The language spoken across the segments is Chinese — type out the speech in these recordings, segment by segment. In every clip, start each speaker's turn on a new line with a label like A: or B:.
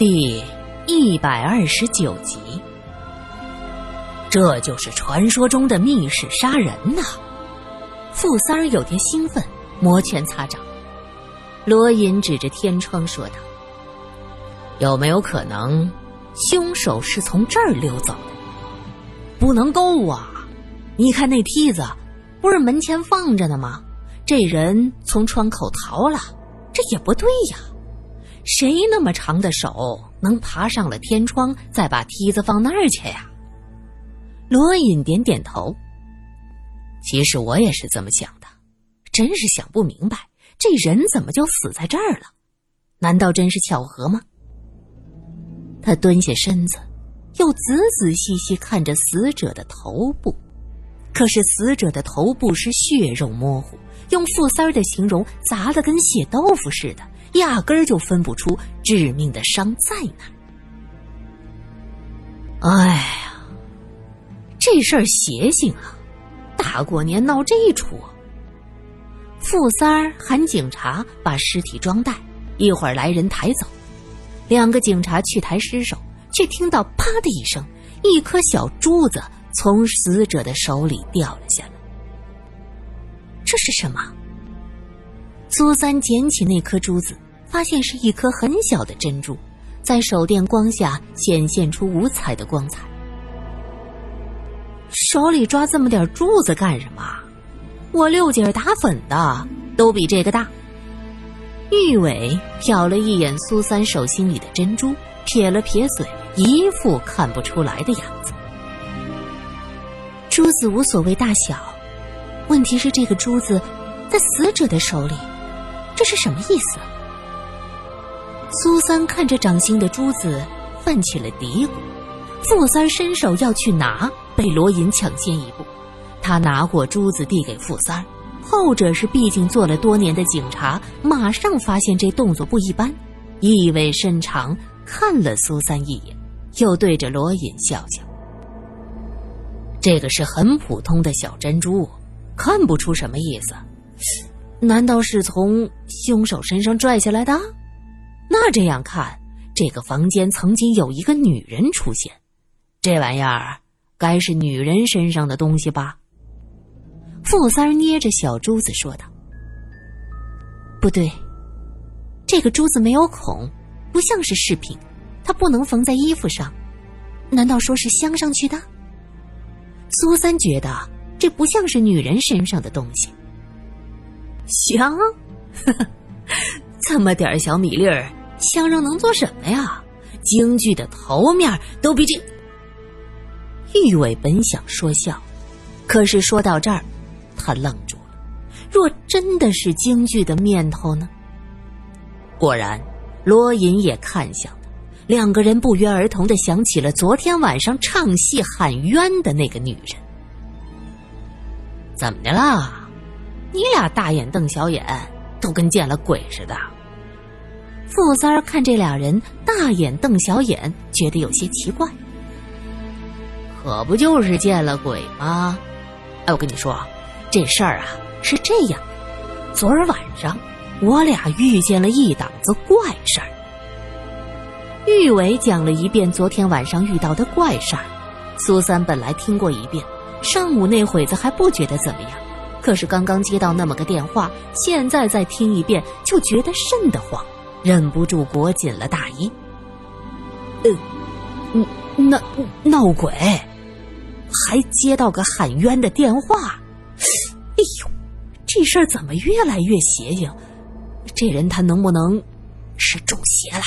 A: 第一百二十九集，这就是传说中的密室杀人呐！傅三儿有点兴奋，摩拳擦掌。罗隐指着天窗说道：“有没有可能，凶手是从这儿溜走的？不能够啊！你看那梯子，不是门前放着呢吗？这人从窗口逃了，这也不对呀。”谁那么长的手能爬上了天窗，再把梯子放那儿去呀？罗隐点点头。其实我也是这么想的，真是想不明白，这人怎么就死在这儿了？难道真是巧合吗？他蹲下身子，又仔仔细细看着死者的头部，可是死者的头部是血肉模糊，用傅三儿的形容，砸的跟血豆腐似的。压根儿就分不出致命的伤在哪。哎呀，这事儿邪性啊！大过年闹这一出。傅三儿喊警察把尸体装袋，一会儿来人抬走。两个警察去抬尸首，却听到“啪”的一声，一颗小珠子从死者的手里掉了下来。这是什么？苏三捡起那颗珠子，发现是一颗很小的珍珠，在手电光下显现出五彩的光彩。手里抓这么点珠子干什么？我六姐打粉的都比这个大。玉伟瞟了一眼苏三手心里的珍珠，撇了撇嘴，一副看不出来的样子。珠子无所谓大小，问题是这个珠子在死者的手里。这是什么意思？苏三看着掌心的珠子，泛起了嘀咕。傅三伸手要去拿，被罗隐抢先一步。他拿过珠子递给傅三后者是毕竟做了多年的警察，马上发现这动作不一般，意味深长看了苏三一眼，又对着罗隐笑笑。这个是很普通的小珍珠，看不出什么意思。难道是从凶手身上拽下来的？那这样看，这个房间曾经有一个女人出现，这玩意儿该是女人身上的东西吧？傅三捏着小珠子说道：“不对，这个珠子没有孔，不像是饰品，它不能缝在衣服上。难道说是镶上去的？”苏三觉得这不像是女人身上的东西。香，这么点小米粒儿，相声能做什么呀？京剧的头面都比这。玉伟本想说笑，可是说到这儿，他愣住了。若真的是京剧的面头呢？果然，罗隐也看向他，两个人不约而同的想起了昨天晚上唱戏喊冤的那个女人。怎么的啦？你俩大眼瞪小眼，都跟见了鬼似的。傅三儿看这俩人大眼瞪小眼，觉得有些奇怪。可不就是见了鬼吗？哎，我跟你说，这事儿啊是这样：昨儿晚上我俩遇见了一档子怪事儿。玉伟讲了一遍昨天晚上遇到的怪事儿。苏三本来听过一遍，上午那会子还不觉得怎么样。可是刚刚接到那么个电话，现在再听一遍就觉得瘆得慌，忍不住裹紧了大衣。呃，闹闹鬼，还接到个喊冤的电话。哎呦，这事儿怎么越来越邪性？这人他能不能是中邪了？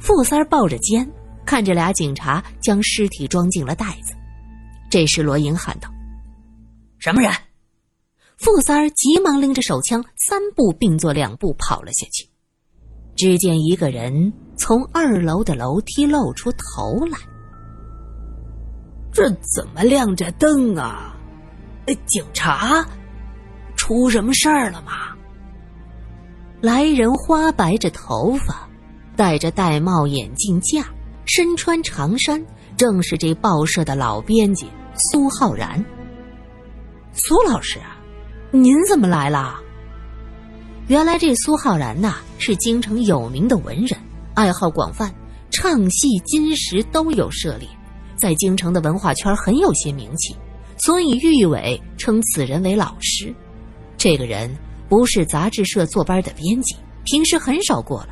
A: 傅三儿抱着肩，看着俩警察将尸体装进了袋子。这时罗莹喊道。什么人？傅三儿急忙拎着手枪，三步并作两步跑了下去。只见一个人从二楼的楼梯露出头来。这怎么亮着灯啊？警察，出什么事儿了吗？来人花白着头发，戴着玳瑁眼镜架，身穿长衫，正是这报社的老编辑苏浩然。苏老师，您怎么来了？原来这苏浩然呐是京城有名的文人，爱好广泛，唱戏、金石都有涉猎，在京城的文化圈很有些名气，所以郁伟称此人为老师。这个人不是杂志社坐班的编辑，平时很少过来。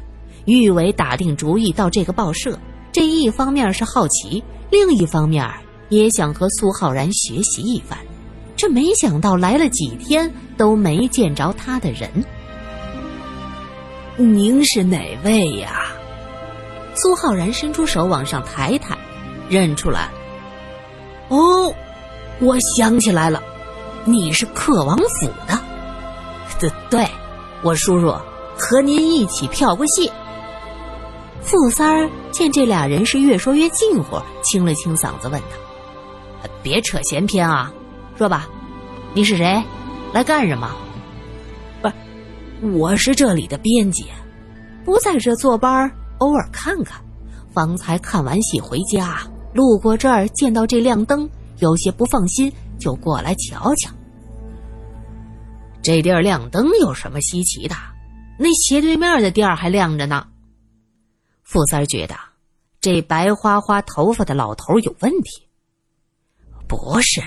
A: 郁伟打定主意到这个报社，这一方面是好奇，另一方面也想和苏浩然学习一番。这没想到来了几天都没见着他的人。您是哪位呀？苏浩然伸出手往上抬抬，认出来。哦，我想起来了，你是克王府的。对对，我叔叔和您一起票过戏。傅三儿见这俩人是越说越近乎，清了清嗓子问他：“别扯闲篇啊，说吧，你是谁？来干什么？”“，我是这里的编辑，不在这坐班，偶尔看看。方才看完戏回家，路过这儿见到这亮灯，有些不放心，就过来瞧瞧。这地儿亮灯有什么稀奇的？那斜对面的店儿还亮着呢。”傅三觉得这白花花头发的老头有问题。不是，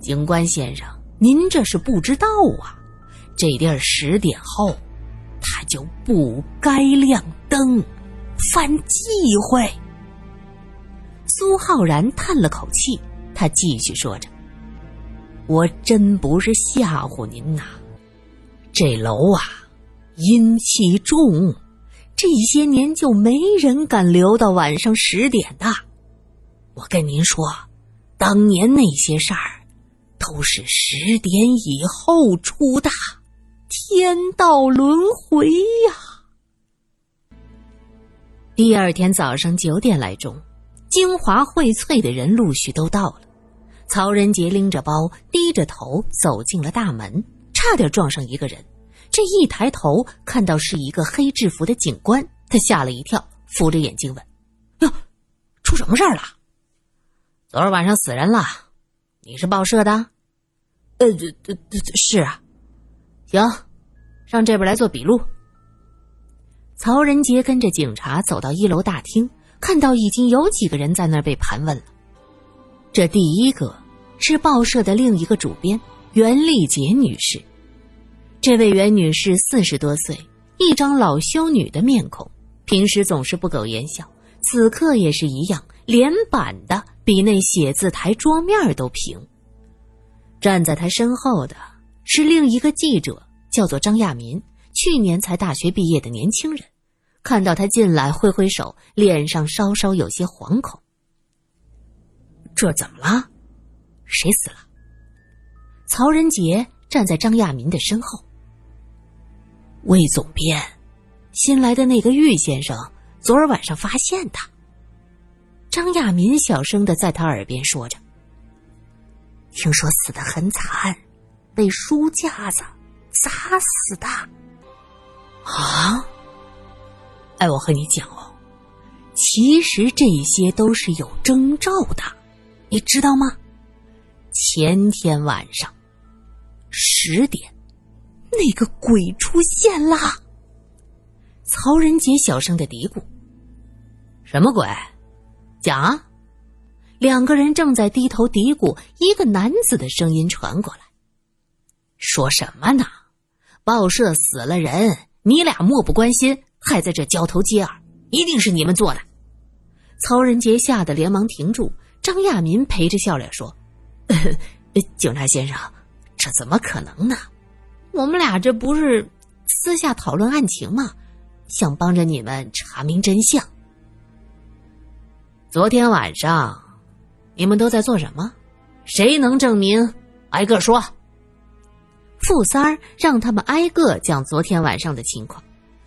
A: 警官先生，您这是不知道啊！这地儿十点后，他就不该亮灯，犯忌讳。苏浩然叹了口气，他继续说着：“我真不是吓唬您呐，这楼啊，阴气重。”这些年就没人敢留到晚上十点的。我跟您说，当年那些事儿都是十点以后出的，天道轮回呀。第二天早上九点来钟，京华荟萃的人陆续都到了。曹仁杰拎着包，低着头走进了大门，差点撞上一个人。这一抬头看到是一个黑制服的警官，他吓了一跳，扶着眼睛问：“哟，出什么事儿了？昨儿晚上死人了，你是报社的？呃，这这是啊。行，上这边来做笔录。”曹仁杰跟着警察走到一楼大厅，看到已经有几个人在那儿被盘问了。这第一个是报社的另一个主编袁丽杰女士。这位袁女士四十多岁，一张老修女的面孔，平时总是不苟言笑，此刻也是一样，脸板的比那写字台桌面都平。站在她身后的是另一个记者，叫做张亚民，去年才大学毕业的年轻人。看到他进来，挥挥手，脸上稍稍有些惶恐。这怎么了？谁死了？曹仁杰站在张亚民的身后。魏总编，新来的那个玉先生昨儿晚上发现的。张亚民小声的在他耳边说着：“听说死的很惨，被书架子砸死的。”啊！哎，我和你讲哦，其实这些都是有征兆的，你知道吗？前天晚上十点。那个鬼出现啦！曹仁杰小声的嘀咕：“什么鬼？讲啊！”两个人正在低头嘀咕，一个男子的声音传过来：“说什么呢？报社死了人，你俩漠不关心，还在这交头接耳，一定是你们做的。”曹仁杰吓得连忙停住。张亚民陪着笑脸说：“警察先生，这怎么可能呢？”我们俩这不是私下讨论案情吗？想帮着你们查明真相。昨天晚上你们都在做什么？谁能证明？挨个说。傅三儿让他们挨个讲昨天晚上的情况。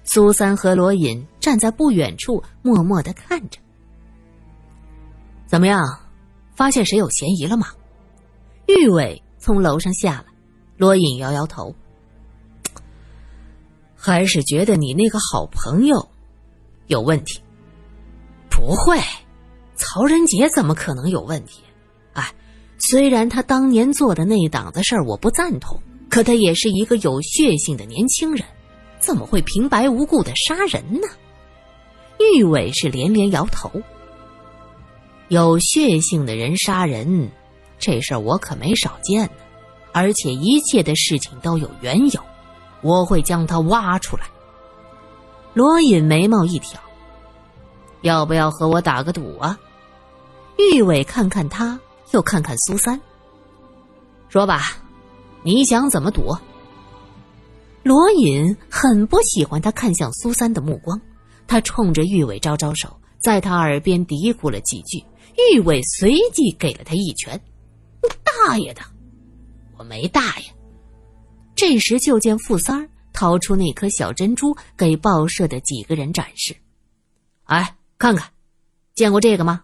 A: 苏三和罗隐站在不远处，默默的看着。怎么样？发现谁有嫌疑了吗？玉伟从楼上下来，罗隐摇摇头。还是觉得你那个好朋友有问题？不会，曹仁杰怎么可能有问题？哎，虽然他当年做的那档子事儿我不赞同，可他也是一个有血性的年轻人，怎么会平白无故的杀人呢？玉伟是连连摇头。有血性的人杀人，这事儿我可没少见呢。而且一切的事情都有缘由，我会将他挖出来。罗隐眉毛一挑，要不要和我打个赌啊？玉伟看看他，又看看苏三，说吧，你想怎么躲？罗隐很不喜欢他看向苏三的目光，他冲着玉伟招招手，在他耳边嘀咕了几句。玉伟随即给了他一拳：“你大爷的！我没大爷！”这时就见富三儿掏出那颗小珍珠，给报社的几个人展示：“哎，看看，见过这个吗？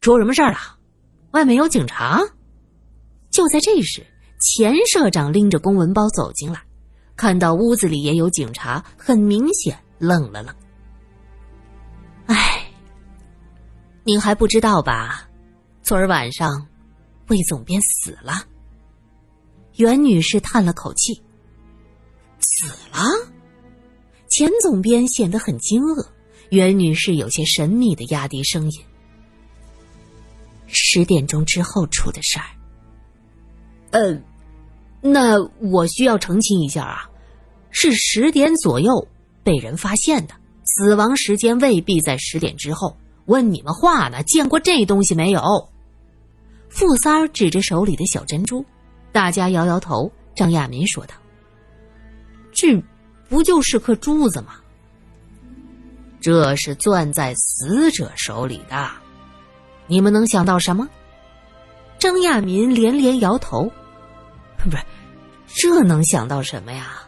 A: 出什么事儿了？外面有警察！”就在这时。钱社长拎着公文包走进来，看到屋子里也有警察，很明显愣了愣。哎，您还不知道吧？昨儿晚上，魏总编死了。袁女士叹了口气：“死了？”钱总编显得很惊愕，袁女士有些神秘的压低声音：“十点钟之后出的事儿。”呃。那我需要澄清一下啊，是十点左右被人发现的，死亡时间未必在十点之后。问你们话呢？见过这东西没有？富三儿指着手里的小珍珠，大家摇摇头。张亚民说道：“这不就是颗珠子吗？这是攥在死者手里的，你们能想到什么？”张亚民连连摇头。不是，这能想到什么呀？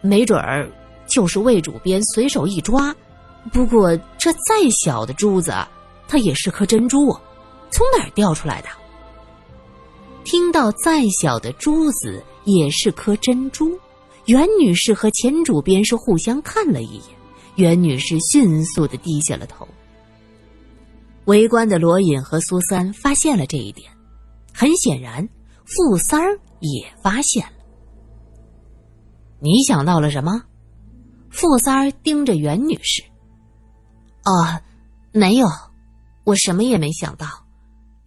A: 没准儿就是魏主编随手一抓。不过这再小的珠子，它也是颗珍珠，从哪儿掉出来的？听到再小的珠子也是颗珍珠，袁女士和钱主编是互相看了一眼，袁女士迅速的低下了头。围观的罗隐和苏三发现了这一点，很显然，傅三儿。也发现了，你想到了什么？傅三儿盯着袁女士。哦，没有，我什么也没想到，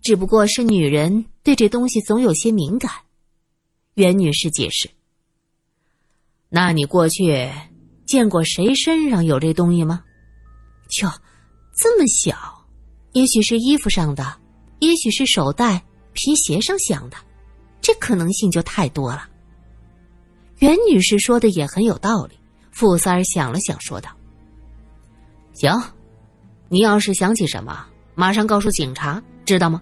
A: 只不过是女人对这东西总有些敏感。袁女士解释。那你过去见过谁身上有这东西吗？哟，这么小，也许是衣服上的，也许是手袋、皮鞋上响的。这可能性就太多了。袁女士说的也很有道理。傅三儿想了想，说道：“行，你要是想起什么，马上告诉警察，知道吗？”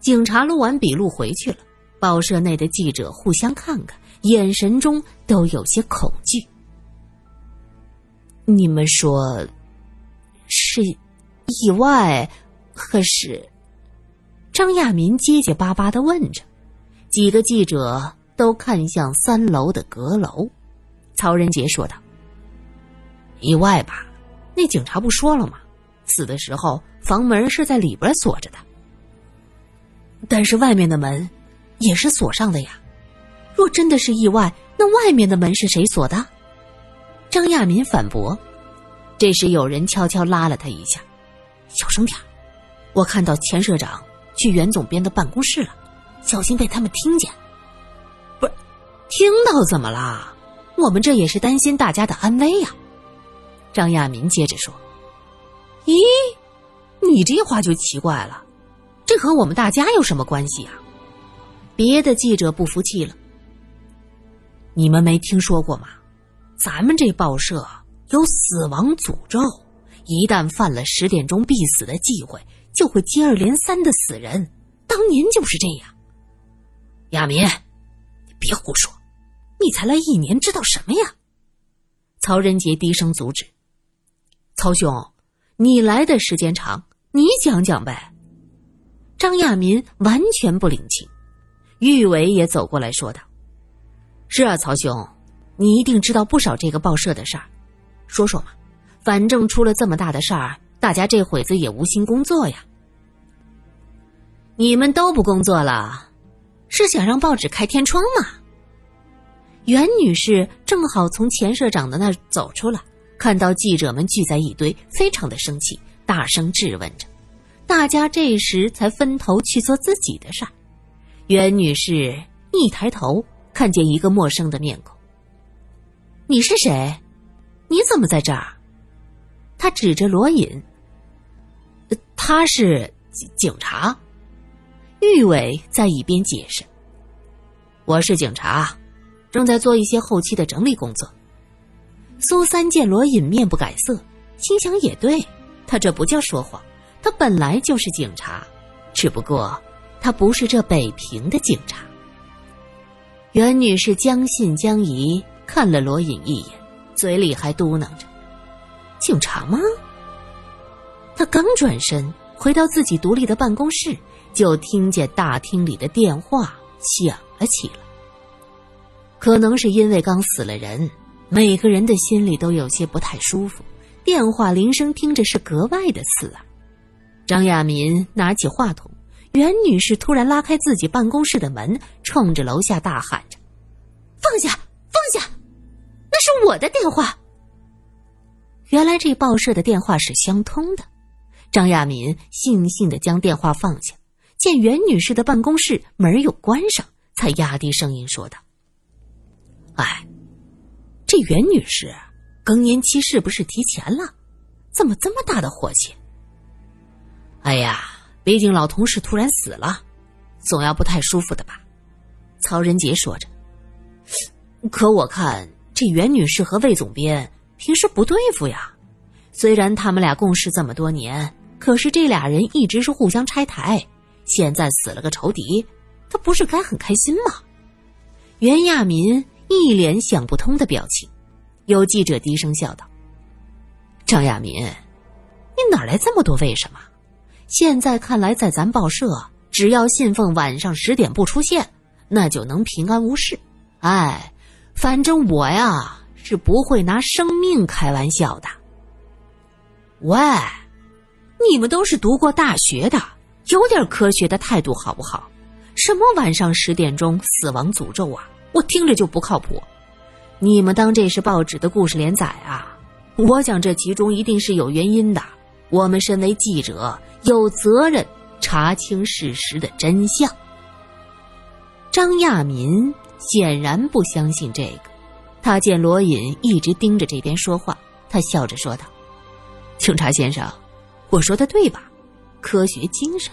A: 警察录完笔录回去了。报社内的记者互相看看，眼神中都有些恐惧。你们说是意外，还是？张亚民结结巴巴的问着。几个记者都看向三楼的阁楼，曹仁杰说道：“意外吧？那警察不说了吗？死的时候房门是在里边锁着的，但是外面的门也是锁上的呀。若真的是意外，那外面的门是谁锁的？”张亚民反驳。这时有人悄悄拉了他一下：“小声点我看到钱社长去袁总编的办公室了。”小心被他们听见。不是，听到怎么啦？我们这也是担心大家的安危呀。张亚民接着说：“咦，你这话就奇怪了，这和我们大家有什么关系啊？”别的记者不服气了：“你们没听说过吗？咱们这报社有死亡诅咒，一旦犯了十点钟必死的忌讳，就会接二连三的死人。当年就是这样。”亚民，你别胡说！你才来一年，知道什么呀？曹仁杰低声阻止。曹兄，你来的时间长，你讲讲呗。张亚民完全不领情。玉伟也走过来说道：“是啊，曹兄，你一定知道不少这个报社的事儿，说说嘛。反正出了这么大的事儿，大家这会子也无心工作呀。你们都不工作了。”是想让报纸开天窗吗？袁女士正好从钱社长的那儿走出来，看到记者们聚在一堆，非常的生气，大声质问着。大家这时才分头去做自己的事儿。袁女士一抬头，看见一个陌生的面孔。“你是谁？你怎么在这儿？”她指着罗隐。“他是警察。”玉伟在一边解释。“我是警察，正在做一些后期的整理工作。”苏三见罗隐面不改色，心想也对，他这不叫说谎，他本来就是警察，只不过。他不是这北平的警察。袁女士将信将疑看了罗隐一眼，嘴里还嘟囔着：“警察吗？”他刚转身回到自己独立的办公室，就听见大厅里的电话响了起来。可能是因为刚死了人，每个人的心里都有些不太舒服，电话铃声听着是格外的刺耳。张亚民拿起话筒。袁女士突然拉开自己办公室的门，冲着楼下大喊着：“放下，放下！那是我的电话。”原来这报社的电话是相通的。张亚民悻悻的将电话放下，见袁女士的办公室门又关上，才压低声音说道：“哎，这袁女士更年期是不是提前了？怎么这么大的火气？”哎呀！毕竟老同事突然死了，总要不太舒服的吧？曹仁杰说着。可我看这袁女士和魏总编平时不对付呀。虽然他们俩共事这么多年，可是这俩人一直是互相拆台。现在死了个仇敌，他不是该很开心吗？袁亚民一脸想不通的表情。有记者低声笑道：“张亚民，你哪来这么多为什么？”现在看来，在咱报社，只要信奉晚上十点不出现，那就能平安无事。哎，反正我呀是不会拿生命开玩笑的。喂，你们都是读过大学的，有点科学的态度好不好？什么晚上十点钟死亡诅咒啊？我听着就不靠谱。你们当这是报纸的故事连载啊？我想这其中一定是有原因的。我们身为记者。有责任查清事实的真相。张亚民显然不相信这个，他见罗隐一直盯着这边说话，他笑着说道：“警察先生，我说的对吧？科学精神，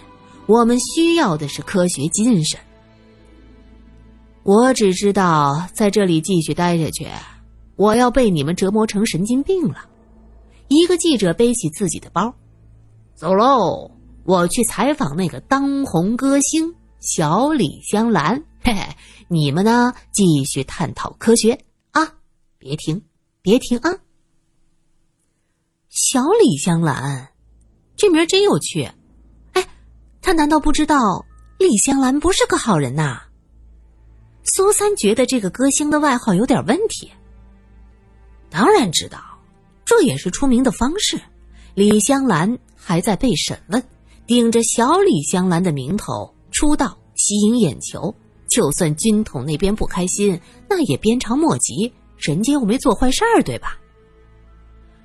A: 我们需要的是科学精神。我只知道在这里继续待下去，我要被你们折磨成神经病了。”一个记者背起自己的包。走喽！我去采访那个当红歌星小李香兰。嘿嘿，你们呢？继续探讨科学啊！别停，别停啊！小李香兰，这名真有趣。他难道不知道李香兰不是个好人呐？苏三觉得这个歌星的外号有点问题。当然知道，这也是出名的方式。李香兰。还在被审问，顶着小李香兰的名头出道，吸引眼球。就算军统那边不开心，那也鞭长莫及。人家又没做坏事儿，对吧？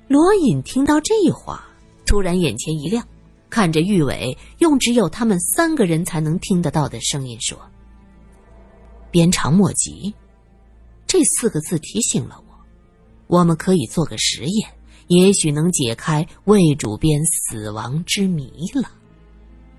A: 罗隐听到这话，突然眼前一亮，看着玉伟，用只有他们三个人才能听得到的声音说：“鞭长莫及。”这四个字提醒了我，我们可以做个实验。也许能解开魏主编死亡之谜了。